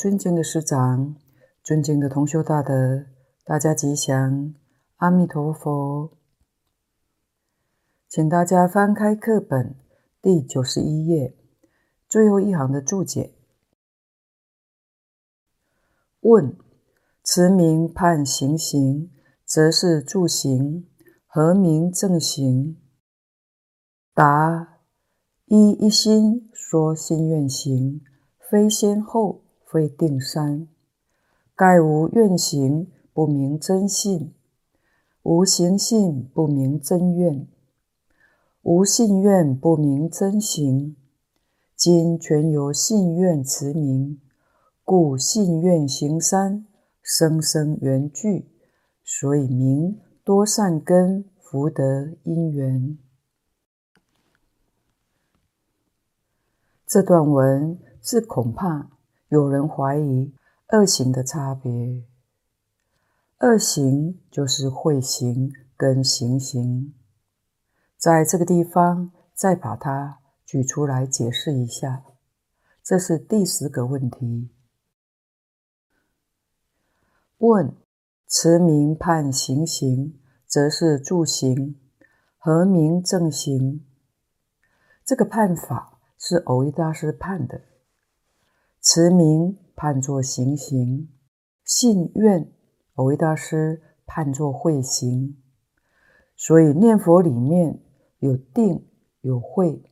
尊敬的师长，尊敬的同修大德，大家吉祥，阿弥陀佛。请大家翻开课本第九十一页最后一行的注解。问：持名判行行，则是助行，何名正行？答：依一心说心愿行。非先后，非定三，盖无愿行，不明真信；无行信，不明真愿；无信愿，不明真行。今全由信愿持名，故信愿行三，生生缘聚，所以名多善根福德因缘。这段文。是恐怕有人怀疑二行的差别。二行就是会行跟行行，在这个地方再把它举出来解释一下。这是第十个问题。问：持名判行行，则是助行，何名正行？这个判法是蕅益大师判的。持名判作行行，信愿蕅益大师判作会行，所以念佛里面有定有会。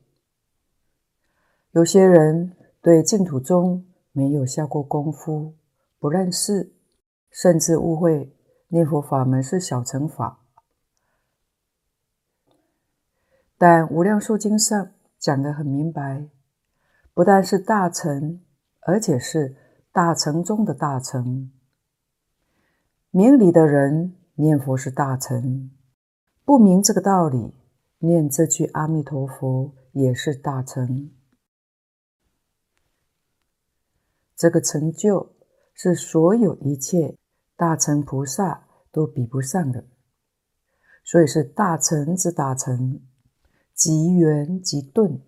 有些人对净土宗没有下过功夫，不认识，甚至误会念佛法门是小乘法。但《无量寿经》上讲得很明白，不但是大乘。而且是大乘中的大乘，明理的人念佛是大乘，不明这个道理，念这句阿弥陀佛也是大乘。这个成就是所有一切大乘菩萨都比不上的，所以是大乘之大乘，极圆极顿。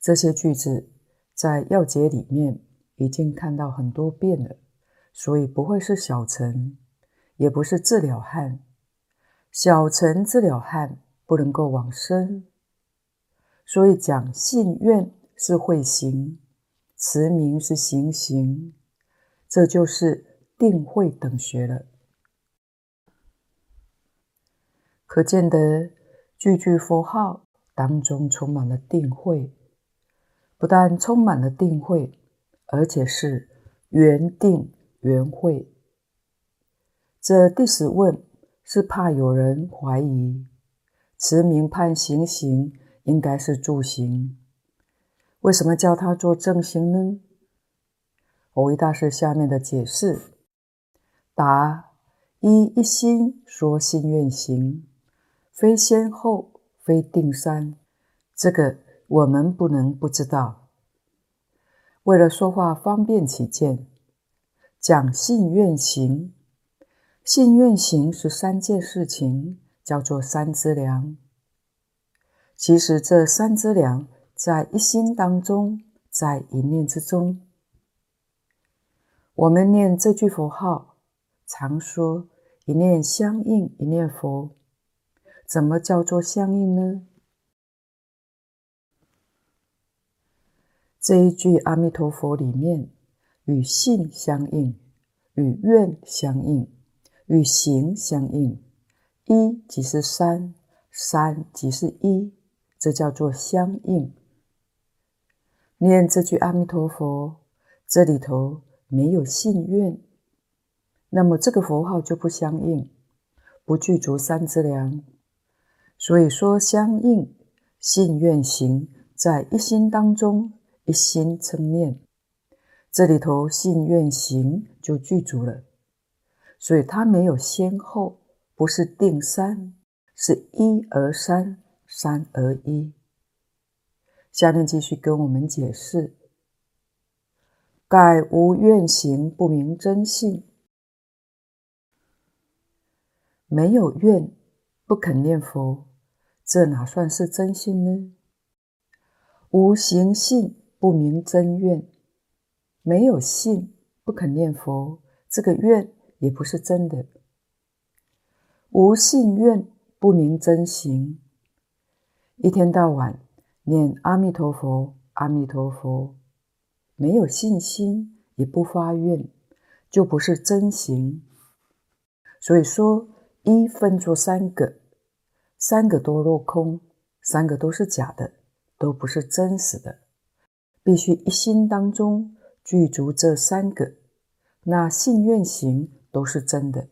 这些句子。在要解里面已经看到很多遍了，所以不会是小乘，也不是治了汉。小乘自了汉不能够往生，所以讲信愿是会行，持名是行行，这就是定慧等学了。可见得句句佛号当中充满了定慧。不但充满了定慧，而且是圆定圆慧。这第十问是怕有人怀疑，持名判行行应该是助行，为什么叫他做正行呢？蕅益大师下面的解释：答一一心说心愿行，非先后，非定三。这个。我们不能不知道。为了说话方便起见，讲信愿行。信愿行是三件事情，叫做三资粮。其实这三资粮在一心当中，在一念之中。我们念这句佛号，常说一念相应一念佛。怎么叫做相应呢？这一句阿弥陀佛里面，与信相应，与愿相应，与行相应。一即是三，三即是一，这叫做相应。念这句阿弥陀佛，这里头没有信愿，那么这个佛号就不相应，不具足三资粮。所以说相应，信愿行在一心当中。一心称念，这里头信愿行就具足了，所以它没有先后，不是定三，是一而三，三而一。下面继续跟我们解释：盖无愿行，不明真信。没有愿，不肯念佛，这哪算是真信呢？无行信。不明真愿，没有信，不肯念佛，这个愿也不是真的。无信愿，不明真行。一天到晚念阿弥陀佛，阿弥陀佛，没有信心，也不发愿，就不是真行。所以说，一分作三个，三个都落空，三个都是假的，都不是真实的。必须一心当中具足这三个，那信愿行都是真的。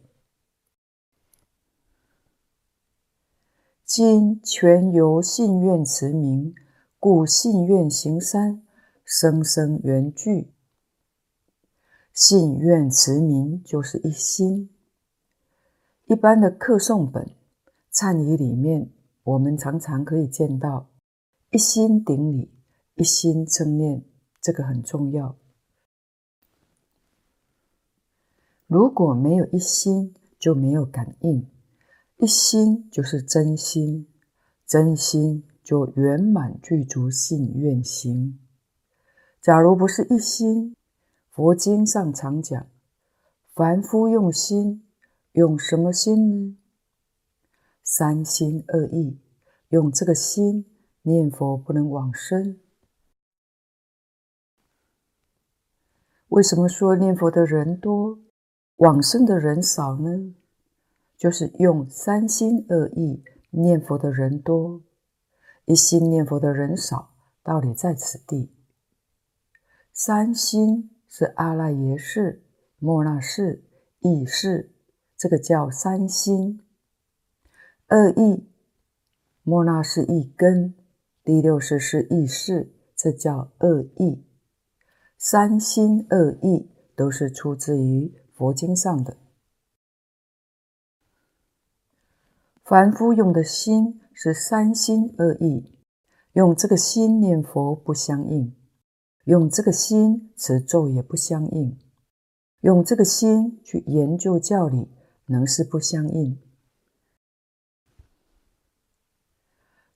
今全由信愿持名，故信愿行三，生生缘具。信愿持名就是一心。一般的课诵本、忏仪里面，我们常常可以见到一心顶礼、一心称念，这个很重要。如果没有一心，就没有感应；一心就是真心，真心就圆满具足信愿行。假如不是一心，佛经上常讲，凡夫用心。用什么心呢？三心二意，用这个心念佛不能往生。为什么说念佛的人多，往生的人少呢？就是用三心二意念佛的人多，一心念佛的人少，道理在此地。三心是阿赖耶识、末那识、意识。这个叫三心，二意，末那识一根，第六识是意识，这叫二意。三心二意都是出自于佛经上的。凡夫用的心是三心二意，用这个心念佛不相应，用这个心持咒也不相应，用这个心去研究教理。能是不相应，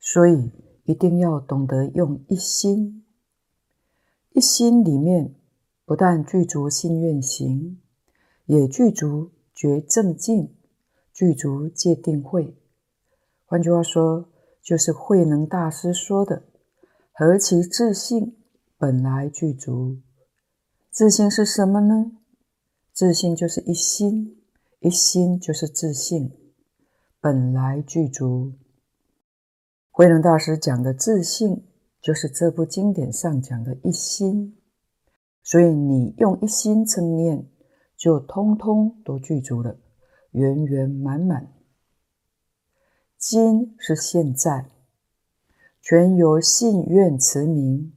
所以一定要懂得用一心。心里面不但具足信愿行，也具足觉正境，具足戒定慧。换句话说，就是慧能大师说的：“何其自性，本来具足。”自性是什么呢？自性就是一心。一心就是自性，本来具足。慧能大师讲的自性，就是这部经典上讲的一心。所以你用一心称念，就通通都具足了，圆圆满满。今是现在，全由信愿持名，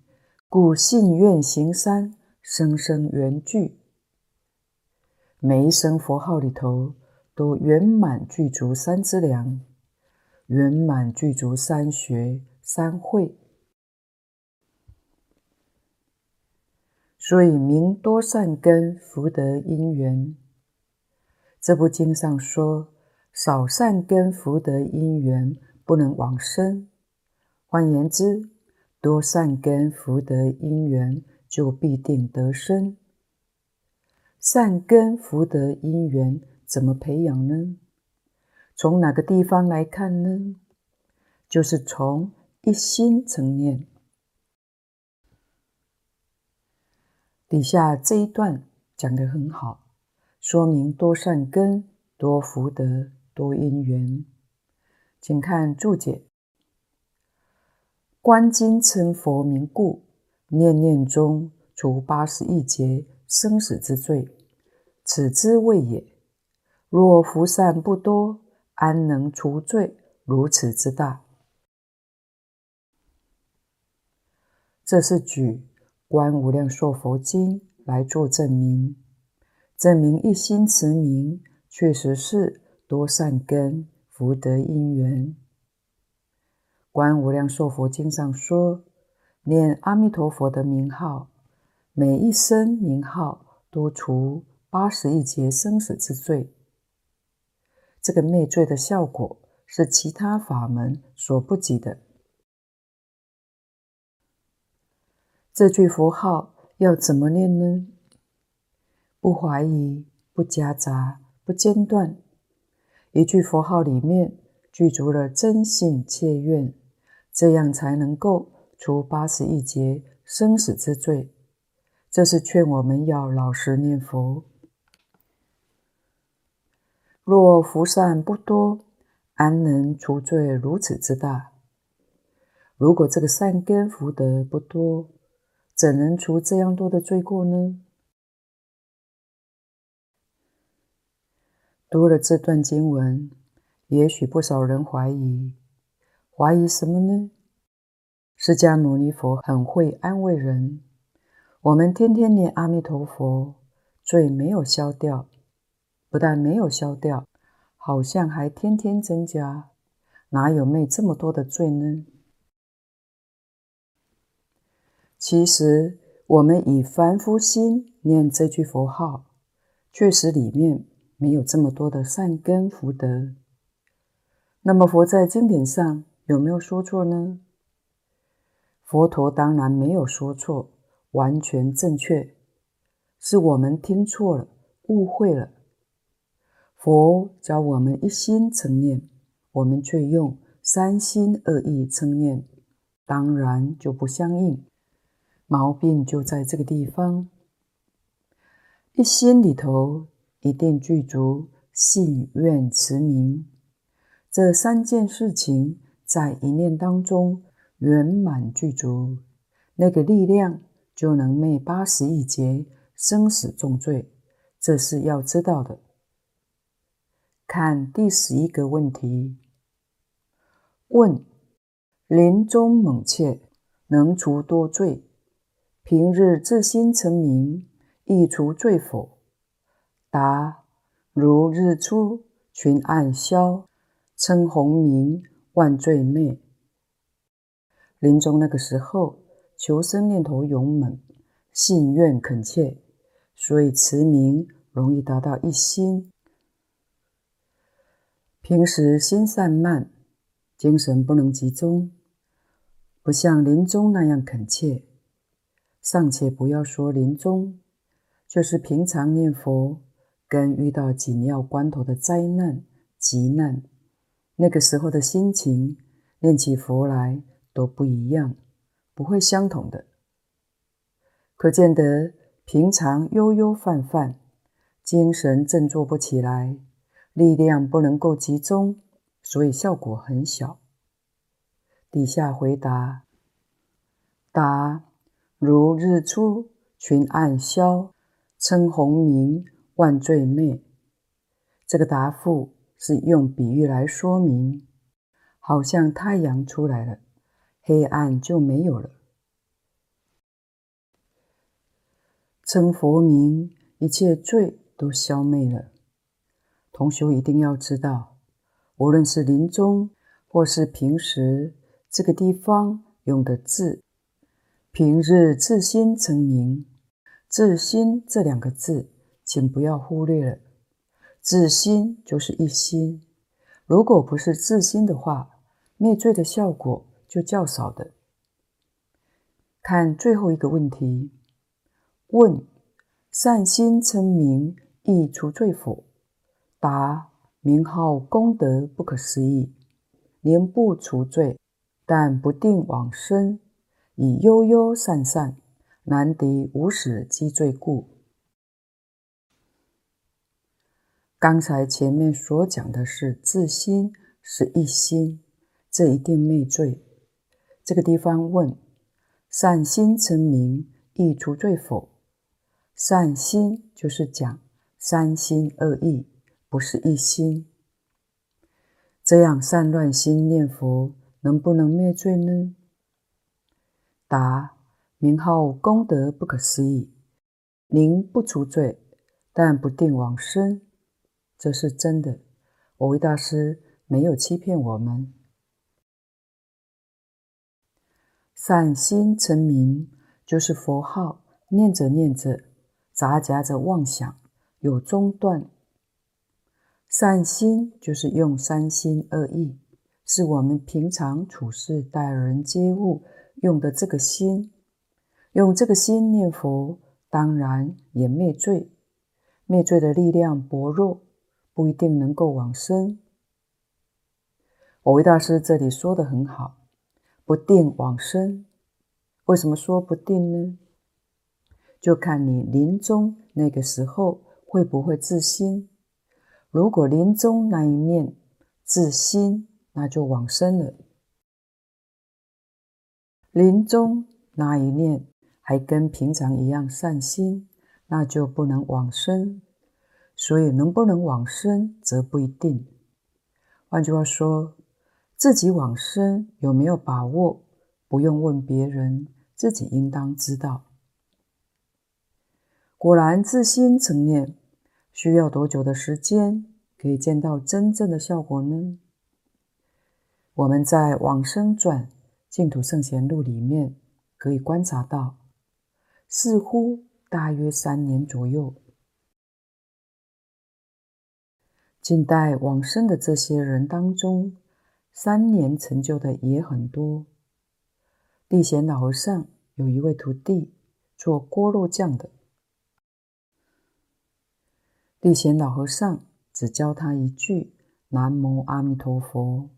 故信愿行三，生生缘具。每一声佛号里头，都圆满具足三资粮，圆满具足三学三会，所以名多善根福德因缘。这部经上说，少善根福德因缘不能往生。换言之，多善根福德因缘就必定得生。善根福德因缘怎么培养呢？从哪个地方来看呢？就是从一心称念。底下这一段讲得很好，说明多善根、多福德、多因缘。请看注解：观经称佛名故，念念中除八十亿劫。生死之罪，此之谓也。若福善不多，安能除罪如此之大？这是举《观无量寿佛经》来做证明，证明一心持名确实是多善根福德因缘。《观无量寿佛经》上说，念阿弥陀佛的名号。每一声名号都除八十亿劫生死之罪，这个灭罪的效果是其他法门所不及的。这句佛号要怎么念呢？不怀疑，不夹杂，不间断。一句佛号里面具足了真信切愿，这样才能够除八十一劫生死之罪。这是劝我们要老实念佛。若福善不多，安能除罪如此之大？如果这个善根福德不多，怎能除这样多的罪过呢？读了这段经文，也许不少人怀疑，怀疑什么呢？释迦牟尼佛很会安慰人，我们天天念阿弥陀佛，罪没有消掉，不但没有消掉，好像还天天增加，哪有没这么多的罪呢？其实，我们以凡夫心念这句佛号，确实里面。没有这么多的善根福德，那么佛在经典上有没有说错呢？佛陀当然没有说错，完全正确，是我们听错了，误会了。佛教我们一心称念，我们却用三心二意称念，当然就不相应，毛病就在这个地方。一心里头。一定具足信愿持名这三件事情，在一念当中圆满具足，那个力量就能灭八十亿劫生死重罪。这是要知道的。看第十一个问题：问临终猛切能除多罪？平日自心称名，亦除罪否？答：如日出，群暗消，称洪名，万罪灭。临终那个时候，求生念头勇猛，信愿恳切，所以持名容易达到一心。平时心散漫，精神不能集中，不像临终那样恳切。尚且不要说临终，就是平常念佛。跟遇到紧要关头的灾难、急难，那个时候的心情，念起佛来都不一样，不会相同的。可见得平常悠悠泛泛，精神振作不起来，力量不能够集中，所以效果很小。底下回答：答如日出，群暗消，称洪名。万罪灭，这个答复是用比喻来说明，好像太阳出来了，黑暗就没有了。称佛名，一切罪都消灭了。同学一定要知道，无论是临终或是平时，这个地方用的字，平日自心称名，自心这两个字。请不要忽略了，自心就是一心。如果不是自心的话，灭罪的效果就较少的。看最后一个问题，问善心称名亦除罪否？答名号功德不可思议，宁不除罪，但不定往生，以悠悠散散，难敌无始积罪故。刚才前面所讲的是自心是一心，这一定灭罪。这个地方问善心成名亦除罪否？善心就是讲三心二意，不是一心。这样散乱心念佛能不能灭罪呢？答：名号功德不可思议，宁不除罪，但不定往生。这是真的，我为大师没有欺骗我们。善心成名，就是佛号念着念着，杂夹着妄想，有中断。善心就是用三心二意，是我们平常处事待人接物用的这个心，用这个心念佛，当然也灭罪。灭罪的力量薄弱，不一定能够往生。我为大师这里说的很好，不定往生。为什么说不定呢？就看你临终那个时候会不会自心。如果临终那一念自心，那就往生了。临终那一念还跟平常一样善心，那就不能往生。所以能不能往生则不一定。换句话说，自己往生有没有把握，不用问别人，自己应当知道。果然自心成念，需要多久的时间可以见到真正的效果呢？我们在《往生转净土圣贤录》里面可以观察到，似乎大约三年左右。近代往生的这些人当中，三年成就的也很多。地贤老和尚有一位徒弟做锅肉匠的，地贤老和尚只教他一句“南无阿弥陀佛”。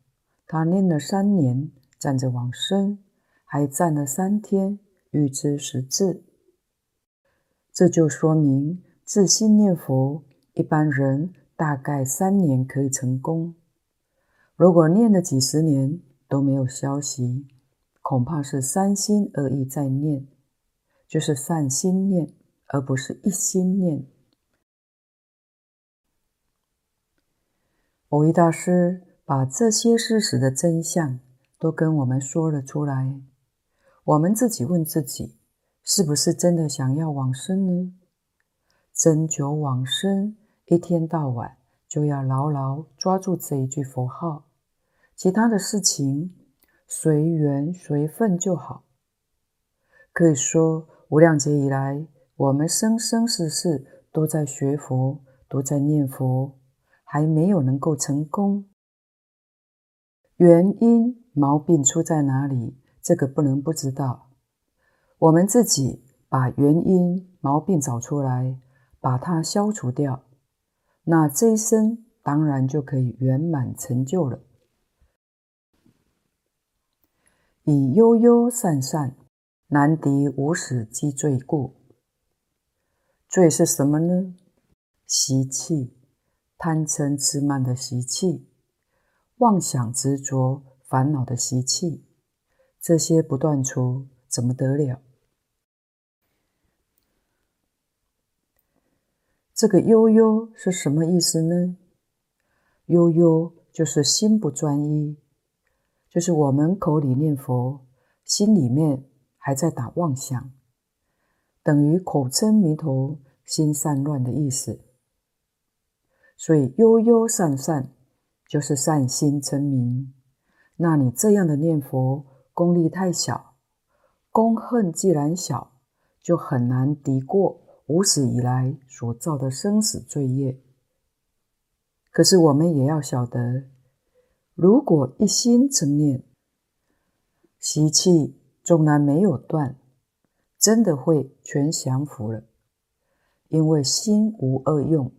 他念了三年，站着往生，还站了三天，预知时至。这就说明自心念佛，一般人大概三年可以成功。如果念了几十年都没有消息，恐怕是三心二意在念，就是善心念，而不是一心念。蕅益大师。把这些事实的真相都跟我们说了出来，我们自己问自己，是不是真的想要往生呢？真求往生，一天到晚就要牢牢抓住这一句佛号，其他的事情随缘随分就好。可以说，无量劫以来，我们生生世世都在学佛，都在念佛，还没有能够成功。原因毛病出在哪里？这个不能不知道。我们自己把原因毛病找出来，把它消除掉，那这一生当然就可以圆满成就了。以悠悠散散，难敌无始积罪故。罪是什么呢？习气，贪嗔痴慢的习气。妄想执着烦恼的习气，这些不断除，怎么得了？这个悠悠是什么意思呢？悠悠就是心不专一，就是我们口里念佛，心里面还在打妄想，等于口称弥陀，心散乱的意思。所以悠悠散散。就是善心成名，那你这样的念佛功力太小，功恨既然小，就很难敌过无始以来所造的生死罪业。可是我们也要晓得，如果一心称念，习气纵然没有断，真的会全降伏了，因为心无二用，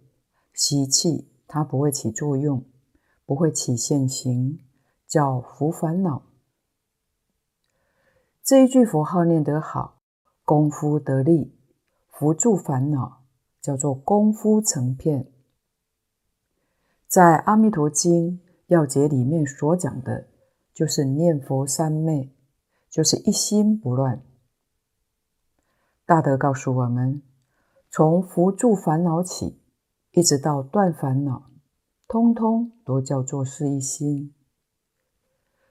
习气它不会起作用。不会起现行，叫伏烦恼。这一句佛号念得好，功夫得力，伏住烦恼，叫做功夫成片。在《阿弥陀经要解》里面所讲的，就是念佛三昧，就是一心不乱。大德告诉我们，从伏住烦恼起，一直到断烦恼。通通都叫做是一心。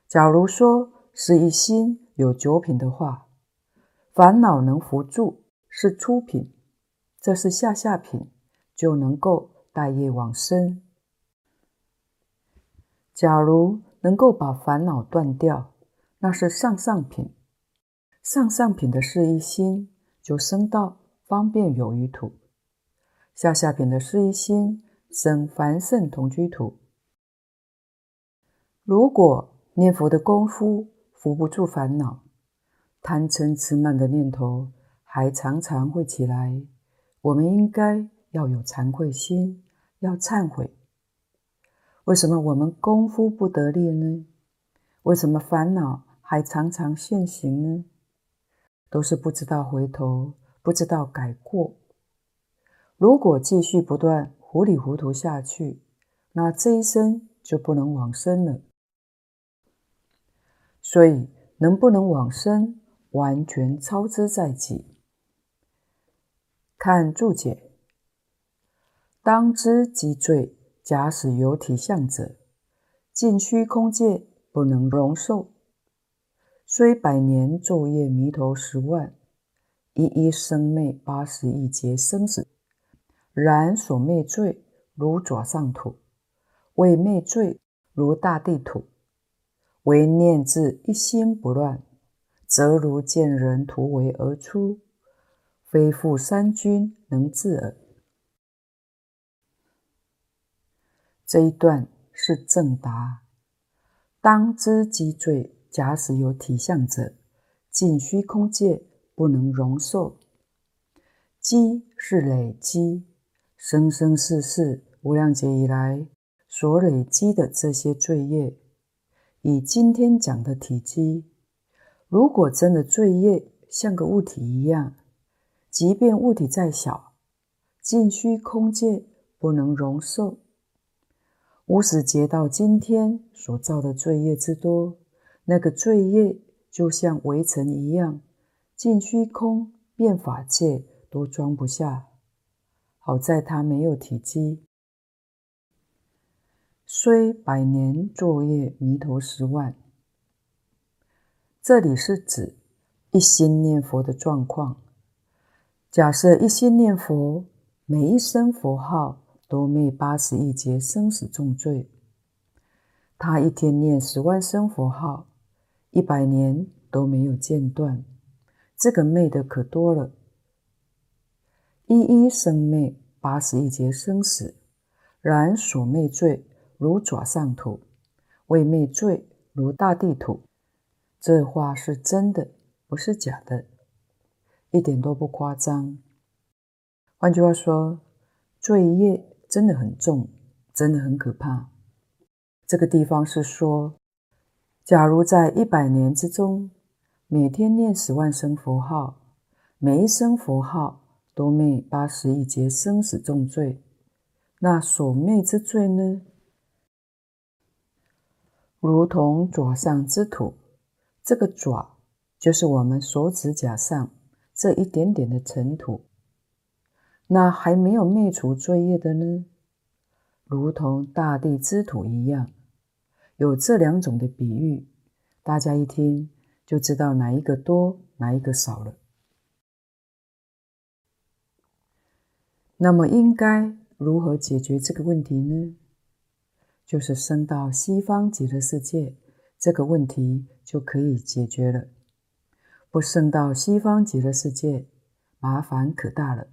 假如说是一心有九品的话，烦恼能伏住是初品，这是下下品，就能够大业往生。假如能够把烦恼断掉，那是上上品，上上品的是一心就升到方便有余土，下下品的是一心。生凡圣同居土。如果念佛的功夫扶不住烦恼，贪嗔痴慢的念头还常常会起来，我们应该要有惭愧心，要忏悔。为什么我们功夫不得力呢？为什么烦恼还常常现行呢？都是不知道回头，不知道改过。如果继续不断糊里糊涂下去，那这一生就不能往生了。所以，能不能往生，完全操之在己。看注解：当知即罪，假使有体相者，尽虚空界不能容受。虽百年昼夜弥头十万，一一生灭八十亿劫生死，然所灭罪如爪上土，未灭罪如大地土。唯念自一心不乱，则如见人突围而出。非复三军能制耳。这一段是正答。当知积罪，假使有体相者，尽虚空界不能容受。积是累积，生生世世无量劫以来所累积的这些罪业，以今天讲的体积，如果真的罪业像个物体一样。即便物体再小，尽虚空界不能容受。无始劫到今天所造的罪业之多，那个罪业就像围城一样，尽虚空变法界都装不下。好在它没有体积。虽百年作业弥头十万，这里是指一心念佛的状况。假设一心念佛，每一声佛号都灭八十亿劫生死重罪。他一天念十万声佛号，一百年都没有间断，这个灭的可多了。一一生灭八十亿劫生死，然所灭罪如爪上土，为灭罪如大地土。这话是真的，不是假的。一点都不夸张。换句话说，罪业真的很重，真的很可怕。这个地方是说，假如在一百年之中，每天念十万声佛号，每一声佛号都灭八十亿劫生死重罪，那所灭之罪呢？如同爪上之土，这个爪就是我们手指甲上。这一点点的尘土，那还没有灭除罪业的呢？如同大地之土一样，有这两种的比喻，大家一听就知道哪一个多，哪一个少了。那么应该如何解决这个问题呢？就是升到西方极乐世界，这个问题就可以解决了。不升到西方极乐世界，麻烦可大了。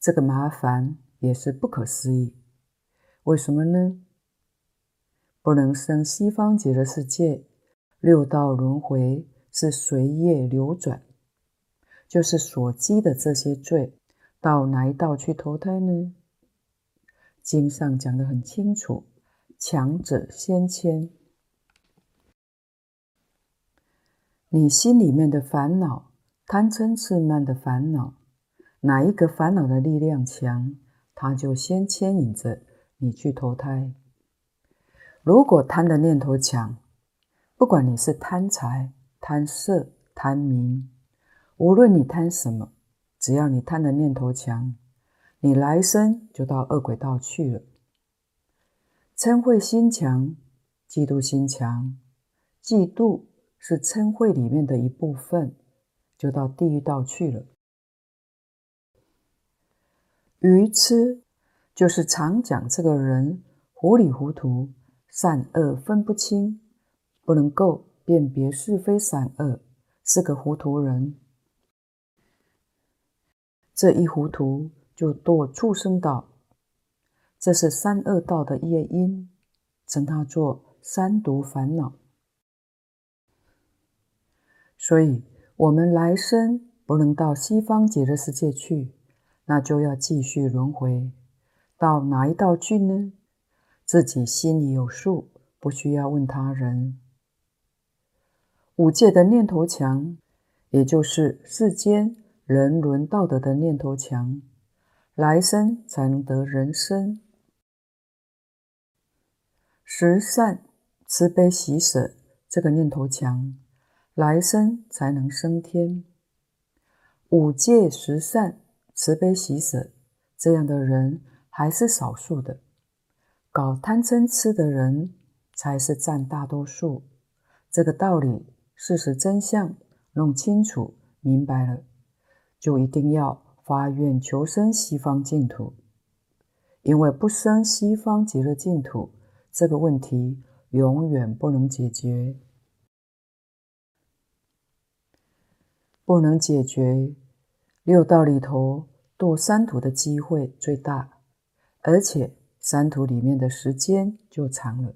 这个麻烦也是不可思议。为什么呢？不能升西方极乐世界，六道轮回是随业流转，就是所积的这些罪，到哪一道去投胎呢？经上讲得很清楚，强者先迁。你心里面的烦恼，贪嗔痴慢的烦恼，哪一个烦恼的力量强，它就先牵引着你去投胎。如果贪的念头强，不管你是贪财、贪色、贪名，无论你贪什么，只要你贪的念头强，你来生就到恶鬼道去了。嗔恚心强，嫉妒心强，嫉妒。是嗔恚里面的一部分，就到地狱道去了。愚痴就是常讲这个人糊里糊涂，善恶分不清，不能够辨别是非善恶，是个糊涂人。这一糊涂就堕畜生道，这是三恶道的业因，称它做三毒烦恼。所以，我们来生不能到西方极乐世界去，那就要继续轮回，到哪一道去呢？自己心里有数，不需要问他人。五界的念头强，也就是世间人伦道德的念头强，来生才能得人生。十善慈悲喜舍这个念头强，来生才能升天。五戒十善慈悲喜舍这样的人还是少数的，搞贪嗔痴的人才是占大多数。这个道理。事实真相弄清楚明白了，就一定要发愿求生西方净土，因为不生西方极乐净土，这个问题永远不能解决，不能解决。六道里头堕三途的机会最大，而且三途里面的时间就长了，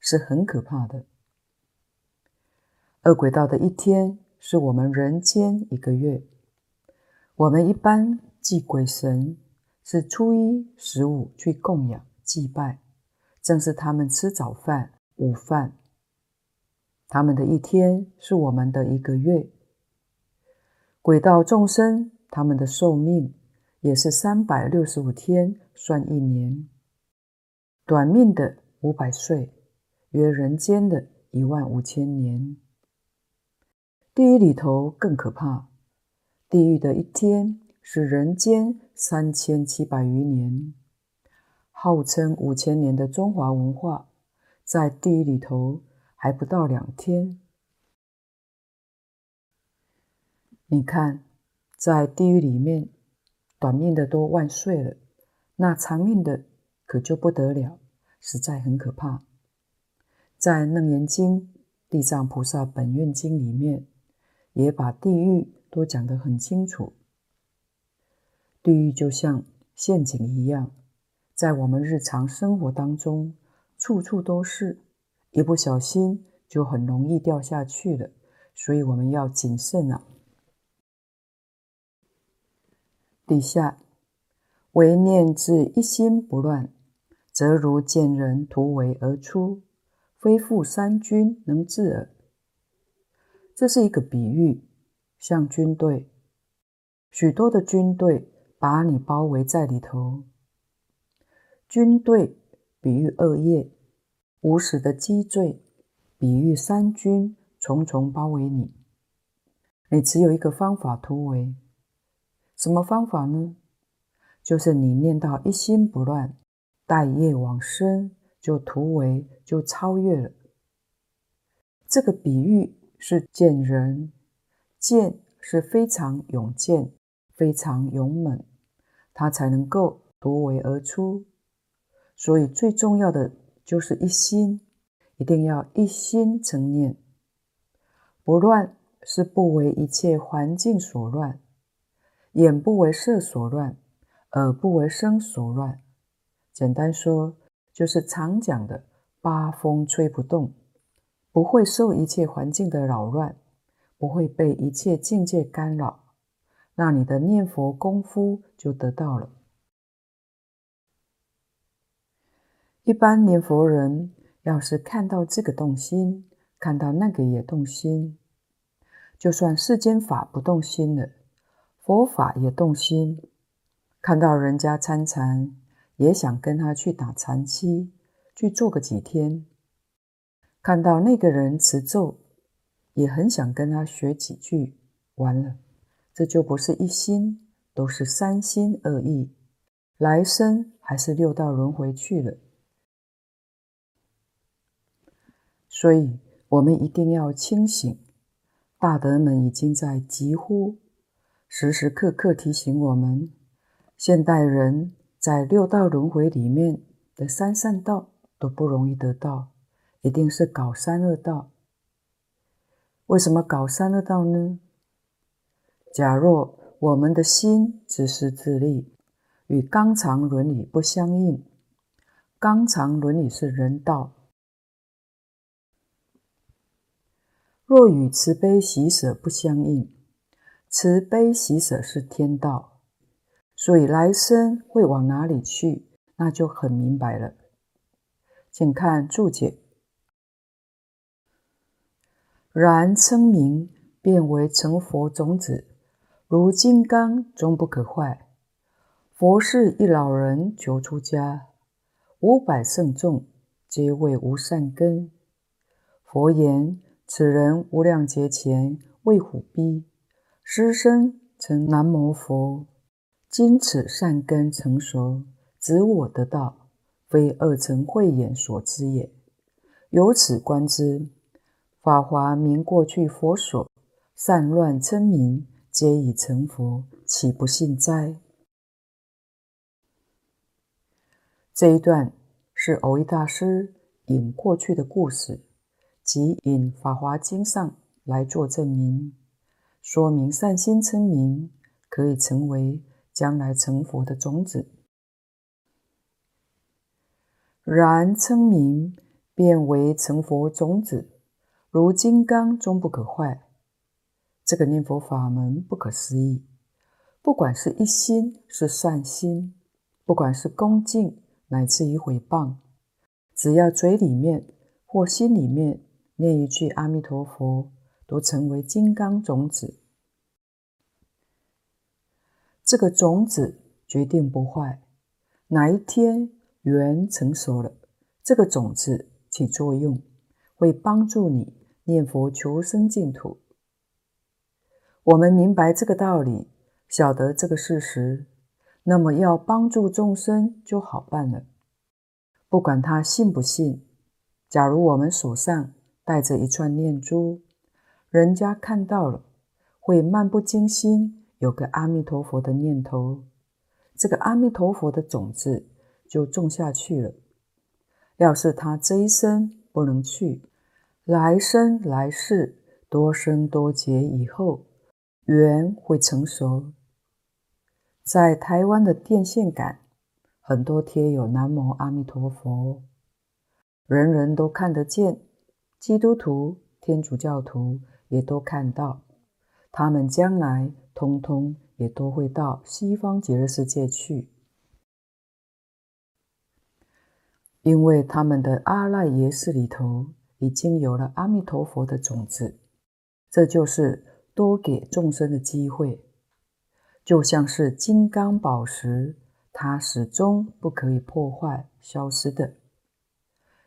是很可怕的。二鬼道的一天是我们人间一个月。我们一般祭鬼神是初一、十五去供养祭拜，正是他们吃早饭、午饭。他们的一天是我们的一个月。鬼道众生他们的寿命也是三百六十五天算一年，短命的五百岁，约人间的一万五千年。地狱里头更可怕，地狱的一天是人间三千七百余年，号称五千年的中华文化，在地狱里头还不到两天。你看，在地狱里面，短命的都万岁了，那长命的可就不得了，实在很可怕。在《楞严经》《地藏菩萨本愿经》里面。也把地狱都讲得很清楚。地狱就像陷阱一样，在我们日常生活当中，处处都是，一不小心就很容易掉下去了。所以我们要谨慎啊！底下唯念自一心不乱，则如见人突围而出，非复三军能治耳。这是一个比喻，像军队，许多的军队把你包围在里头。军队比喻恶业，无始的积罪，比喻三军重重包围你。你只有一个方法突围，什么方法呢？就是你念到一心不乱，带业往生，就突围，就超越了。这个比喻。是见人，见是非常勇健、非常勇猛，他才能够突围而出。所以最重要的就是一心，一定要一心成念。不乱是不为一切环境所乱，眼不为色所乱，耳不为声所乱。简单说，就是常讲的八风吹不动。不会受一切环境的扰乱，不会被一切境界干扰，那你的念佛功夫就得到了。一般念佛人要是看到这个动心，看到那个也动心，就算世间法不动心了，佛法也动心。看到人家参禅，也想跟他去打禅七，去做个几天。看到那个人持咒，也很想跟他学几句。完了，这就不是一心，都是三心二意，来生还是六道轮回去了。所以，我们一定要清醒。大德们已经在疾呼，时时刻刻提醒我们：现代人在六道轮回里面的三善道都不容易得到。一定是搞三恶道。为什么搞三恶道呢？假若我们的心自私自利，与纲常伦理不相应，纲常伦理是人道；若与慈悲喜舍不相应，慈悲喜舍是天道。所以来生会往哪里去，那就很明白了。请看注解：然称名，便为成佛种子，如金刚，终不可坏。佛是一老人求出家，五百圣众皆为无善根。佛言：此人无量劫前为虎逼，失身成南摩佛。今此善根成熟，指我得道，非二乘慧眼所知也。由此观之，法华明过去佛所，善乱称名，皆已成佛，岂不信哉？这一段是蕅益大师引过去的故事，即引《法华经》上来做证明，说明善心称名可以成为将来成佛的种子。然称名便为成佛种子，如金刚终不可坏。这个念佛法门不可思议，不管是一心是善心，不管是恭敬乃至于毁谤，只要嘴里面或心里面念一句阿弥陀佛，都成为金刚种子。这个种子决定不坏，哪一天缘成熟了，这个种子起作用，会帮助你念佛求生净土。我们明白这个道理，晓得这个事实，那么要帮助众生就好办了。不管他信不信，假如我们手上带着一串念珠，人家看到了，会漫不经心。有个阿弥陀佛的念头，这个阿弥陀佛的种子就种下去了。要是他这一生不能去，来生来世多生多劫以后，缘会成熟。在台湾的电线杆，很多贴有南无阿弥陀佛，人人都看得见，基督徒、天主教徒也都看到，他们将来。通通也都会到西方极乐世界去，因为他们的阿赖耶识里头已经有了阿弥陀佛的种子，这就是多给众生的机会，就像是金刚宝石，它始终不可以破坏消失的。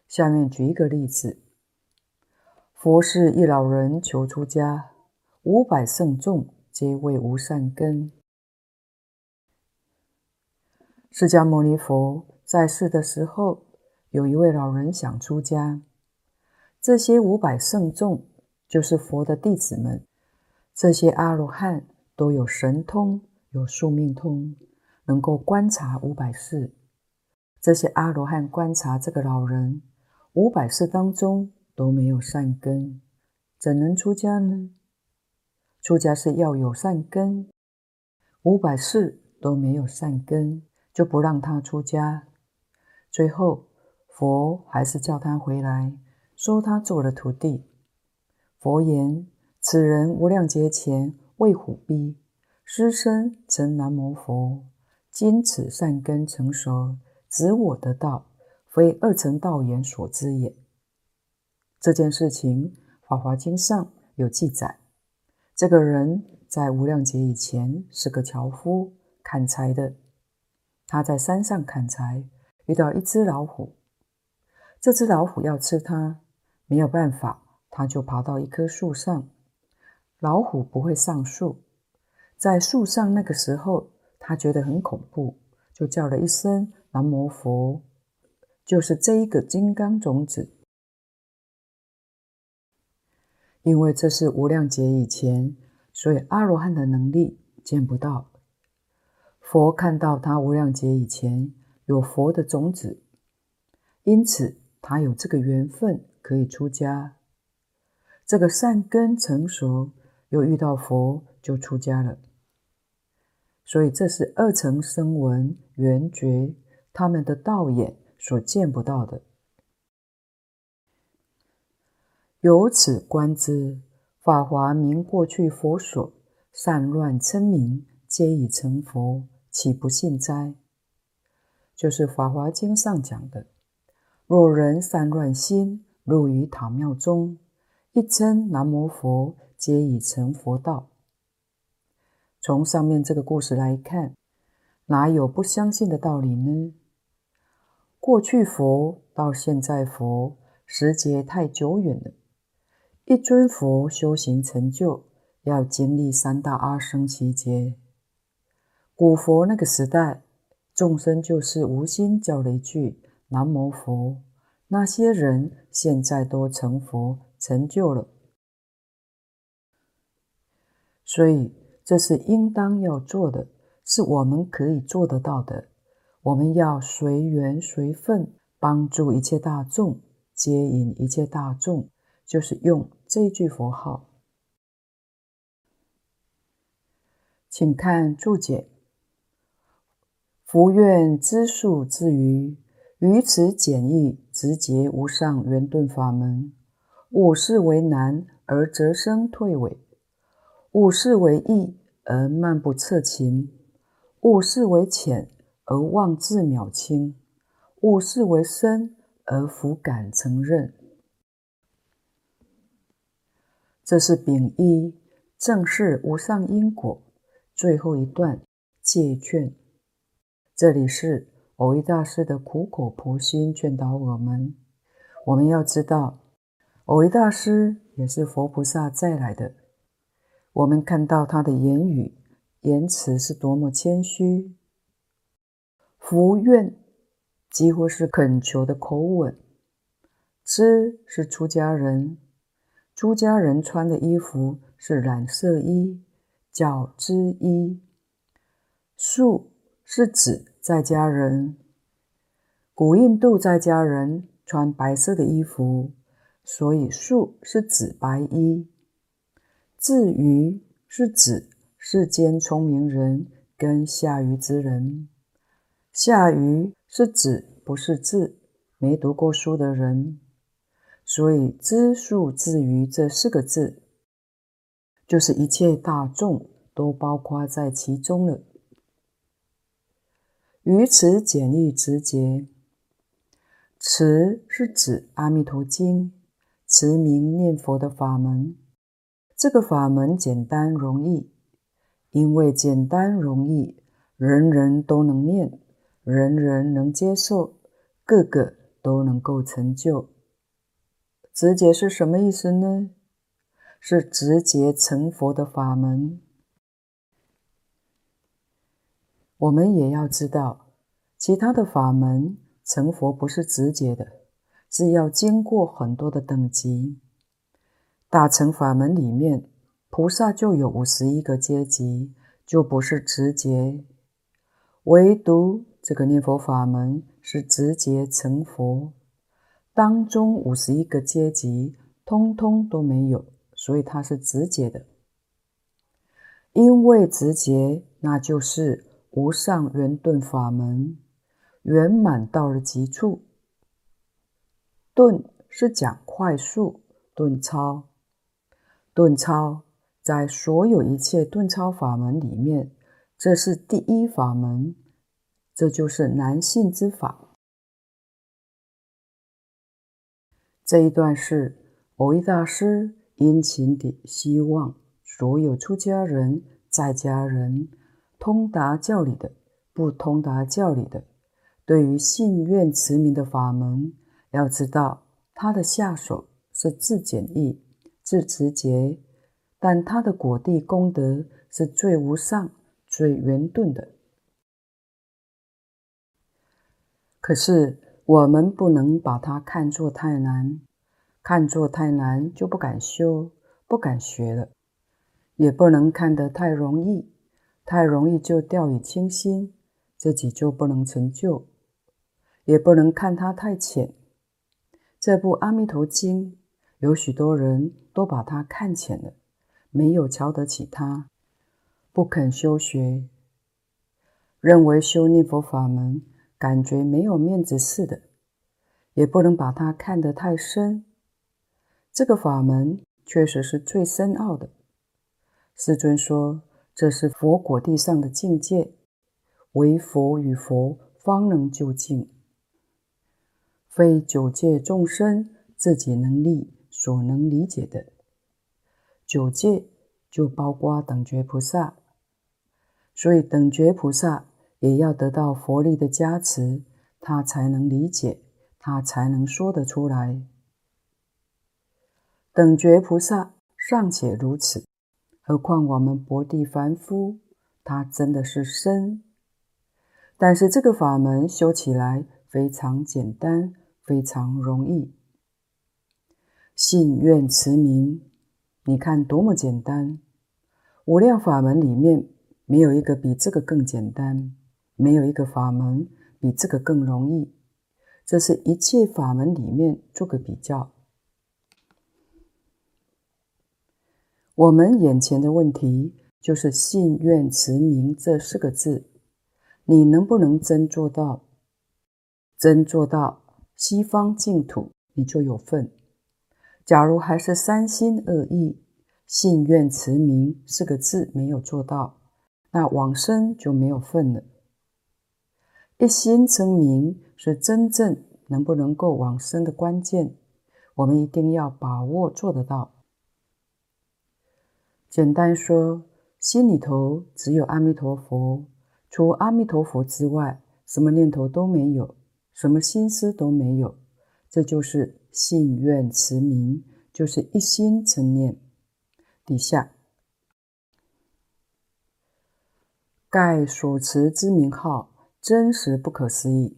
下面举一个例子：佛是一老人求出家，五百圣众。皆为无善根。释迦牟尼佛在世的时候，有一位老人想出家。这些五百圣众就是佛的弟子们，这些阿罗汉都有神通，有宿命通，能够观察五百世。这些阿罗汉观察这个老人，五百世当中都没有善根，怎能出家呢？出家是要有善根，五百世都没有善根，就不让他出家。最后，佛还是叫他回来，收他做了徒弟。佛言：此人无量劫前为虎逼，失身成南摩佛。今此善根成熟，指我得道，非二乘道眼所知也。这件事情，《法华经》上有记载。这个人在无量劫以前是个樵夫，砍柴的。他在山上砍柴，遇到一只老虎。这只老虎要吃他，没有办法，他就爬到一棵树上。老虎不会上树，在树上那个时候，他觉得很恐怖，就叫了一声“南无佛”，就是这一个金刚种子。因为这是无量劫以前，所以阿罗汉的能力见不到。佛看到他无量劫以前有佛的种子，因此他有这个缘分可以出家。这个善根成熟，又遇到佛就出家了。所以这是二乘声闻缘觉他们的道眼所见不到的。由此观之，法华明过去佛所，散乱称名，皆已成佛，岂不信哉？就是《法华经》上讲的：“若人散乱心入于塔庙中，一称南无佛，皆已成佛道。”从上面这个故事来看，哪有不相信的道理呢？过去佛到现在佛，时节太久远了。一尊佛修行成就，要经历三大阿僧只劫。古佛那个时代，众生就是无心叫了一句“南无佛”，那些人现在都成佛成就了。所以，这是应当要做的，是我们可以做得到的。我们要随缘随份，帮助一切大众，接引一切大众，就是用这句佛号。请看注解：福愿资数自于于此简易直捷无上圆顿法门，吾视为难而折生退违，吾视为易而漫不测情，吾视为浅。而妄自渺轻，吾视为深而弗敢承认。这是丙一正视无上因果最后一段戒劝。这里是蕅益大师的苦口婆心劝导我们。我们要知道，蕅益大师也是佛菩萨再来的。我们看到他的言语言辞是多么谦虚。福愿几乎是恳求的口吻。知是出家人，出家人穿的衣服是染色衣，叫织衣。素是指在家人，古印度在家人穿白色的衣服，所以素是指白衣。至于是指世间聪明人跟下愚之人。下愚是指不识字、没读过书的人，所以知数自于这四个字，就是一切大众都包括在其中了。于此简易直捷，此是指《阿弥陀经》，持名念佛的法门。这个法门简单容易，因为简单容易，人人都能念。人人能接受，个个都能够成就。直接是什么意思呢？是直接成佛的法门。我们也要知道，其他的法门成佛不是直接的，是要经过很多的等级。大乘法门里面，菩萨就有五十一个阶级，就不是直接，唯独。这个念佛法门是直接成佛，当中五十一个阶级通通都没有，所以它是直捷的。因为直捷，那就是无上圆顿法门，圆满到了极处。顿是讲快速，顿超，顿超在所有一切顿超法门里面，这是第一法门。这就是难信之法。这一段是蕅益大师殷勤地希望所有出家人、在家人，通达教理的、不通达教理的，对于信愿持名的法门，要知道他的下手是自简易、自直捷，但他的果地功德是最无上、最圆顿的。可是我们不能把它看作太难，看作太难就不敢修、不敢学了；也不能看得太容易，太容易就掉以轻心，自己就不能成就；也不能看它太浅。这部《阿弥陀经》，有许多人都把它看浅了，没有瞧得起它，不肯修学，认为修念佛法门。感觉没有面子似的，也不能把它看得太深。这个法门确实是最深奥的。世尊说，这是佛果地上的境界，唯佛与佛方能究竟，非九界众生自己能力所能理解的。九界就包括等觉菩萨，所以等觉菩萨也要得到佛力的加持，他才能理解，他才能说得出来。等觉菩萨尚且如此，何况我们薄地凡夫，他真的是深。但是这个法门修起来非常简单，非常容易。信愿持名，你看多么简单！无量法门里面没有一个比这个更简单，没有一个法门比这个更容易。这是一切法门里面做个比较。我们眼前的问题就是信愿持名这四个字。你能不能真做到？真做到西方净土，你就有份。假如还是三心二意、信愿持名四个字没有做到，那往生就没有份了。一心称名是真正能不能够往生的关键，我们一定要把握做得到。简单说，心里头只有阿弥陀佛。除阿弥陀佛之外，什么念头都没有，什么心思都没有，这就是信愿持名，就是一心称念。底下，盖所持之名号，真实不可思议；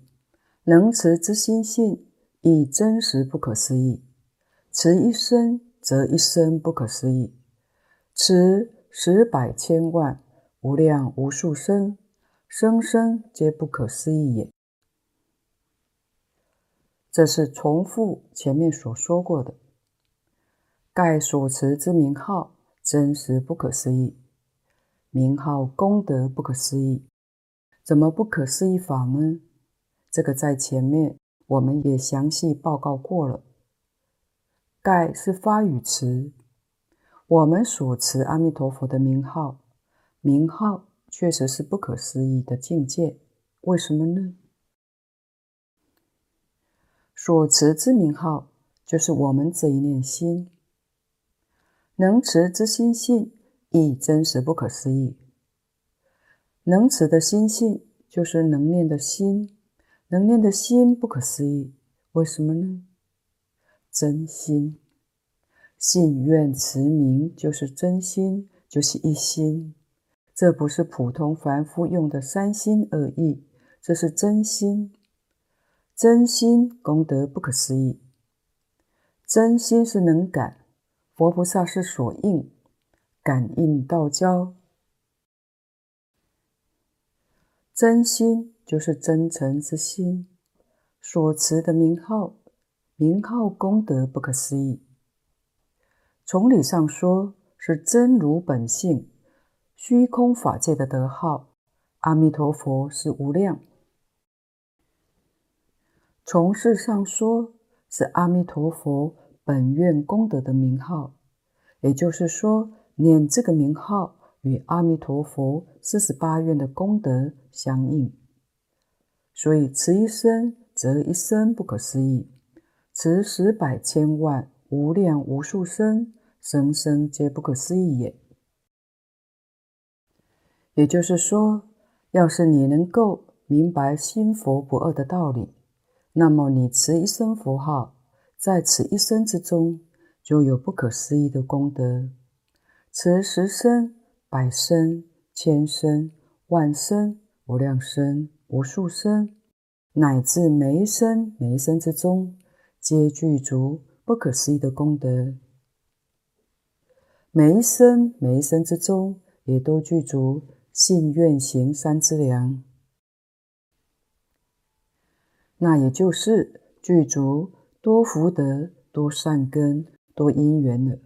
能持之心性，亦真实不可思议。持一生，则一生不可思议；持十百千万无量无数生。生生皆不可思议也。这是重复前面所说过的。盖所持之名号，真实不可思议。名号功德不可思议，怎么不可思议法呢？这个在前面我们也详细报告过了。盖是发语词，我们所持阿弥陀佛的名号，名号。确实是不可思议的境界，为什么呢？所持之名号，就是我们这一念心；能持之心性，亦真实不可思议。能持的心性，就是能念的心，能念的心不可思议，为什么呢？真心，信愿持名，就是真心，就是一心。这不是普通凡夫用的三心二意，这是真心。真心功德不可思议。真心是能感，佛菩萨是所应，感应道交。真心就是真诚之心，所持的名号，名号功德不可思议。从理上说，是真如本性。虚空法界的德号，阿弥陀佛是无量。从事上说，是阿弥陀佛本愿功德的名号，也就是说，念这个名号与阿弥陀佛四十八愿的功德相应。所以持一生则一生不可思议，持十百千万无量无数生，生生皆不可思议也。也就是说，要是你能够明白心佛不二的道理，那么你持一生佛号，在此一生之中，就有不可思议的功德。持十生、百声、千声、万声、无量声、无数声，乃至每一声每一声之中，皆具足不可思议的功德。每一声每一声之中，也都具足。信愿行三资粮，那也就是具足多福德、多善根、多因缘了。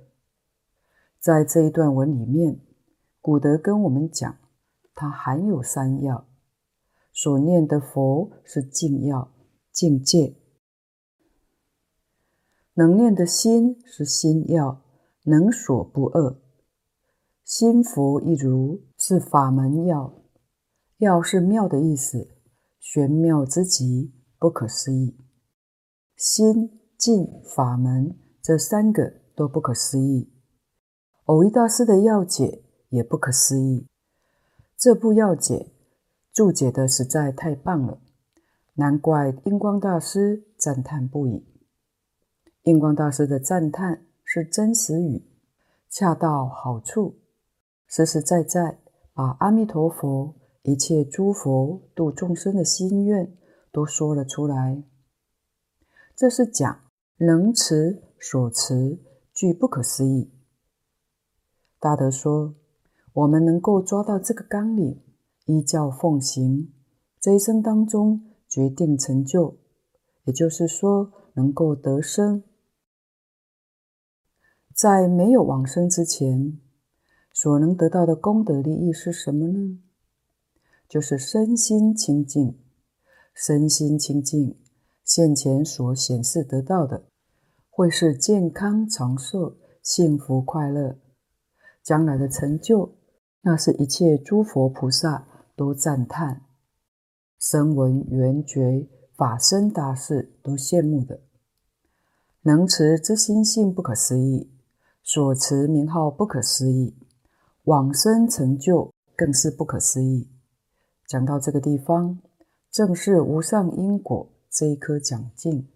在这一段文里面，古德跟我们讲，它含有三要：所念的佛是净要、境界；能念的心是心要、能所不二。心佛一如是法门要，要是妙的意思，玄妙之极，不可思议。心、净、法门这三个都不可思议。蕅益大师的要解也不可思议。这部要解注解的实在太棒了，难怪印光大师赞叹不已。印光大师的赞叹是真实语，恰到好处，实实在在把阿弥陀佛一切诸佛度众生的心愿都说了出来。这是讲能持所持具不可思议。大德说，我们能够抓到这个纲领，依教奉行，这一生当中决定成就，也就是说能够得生。在没有往生之前，所能得到的功德利益是什么呢？就是身心清净，身心清净。现前所显示得到的，会是健康长寿、幸福快乐；将来的成就，那是一切诸佛菩萨都赞叹、声闻缘觉法身大士都羡慕的。能持之心性不可思议，所持名号不可思议，往生成就更是不可思议。讲到这个地方，正是无上因果。这一颗讲经，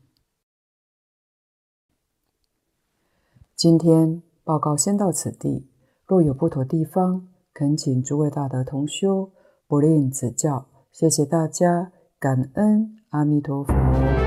今天报告先到此地。若有不妥地方，恳请诸位大德同修不吝指教。谢谢大家，感恩阿弥陀佛。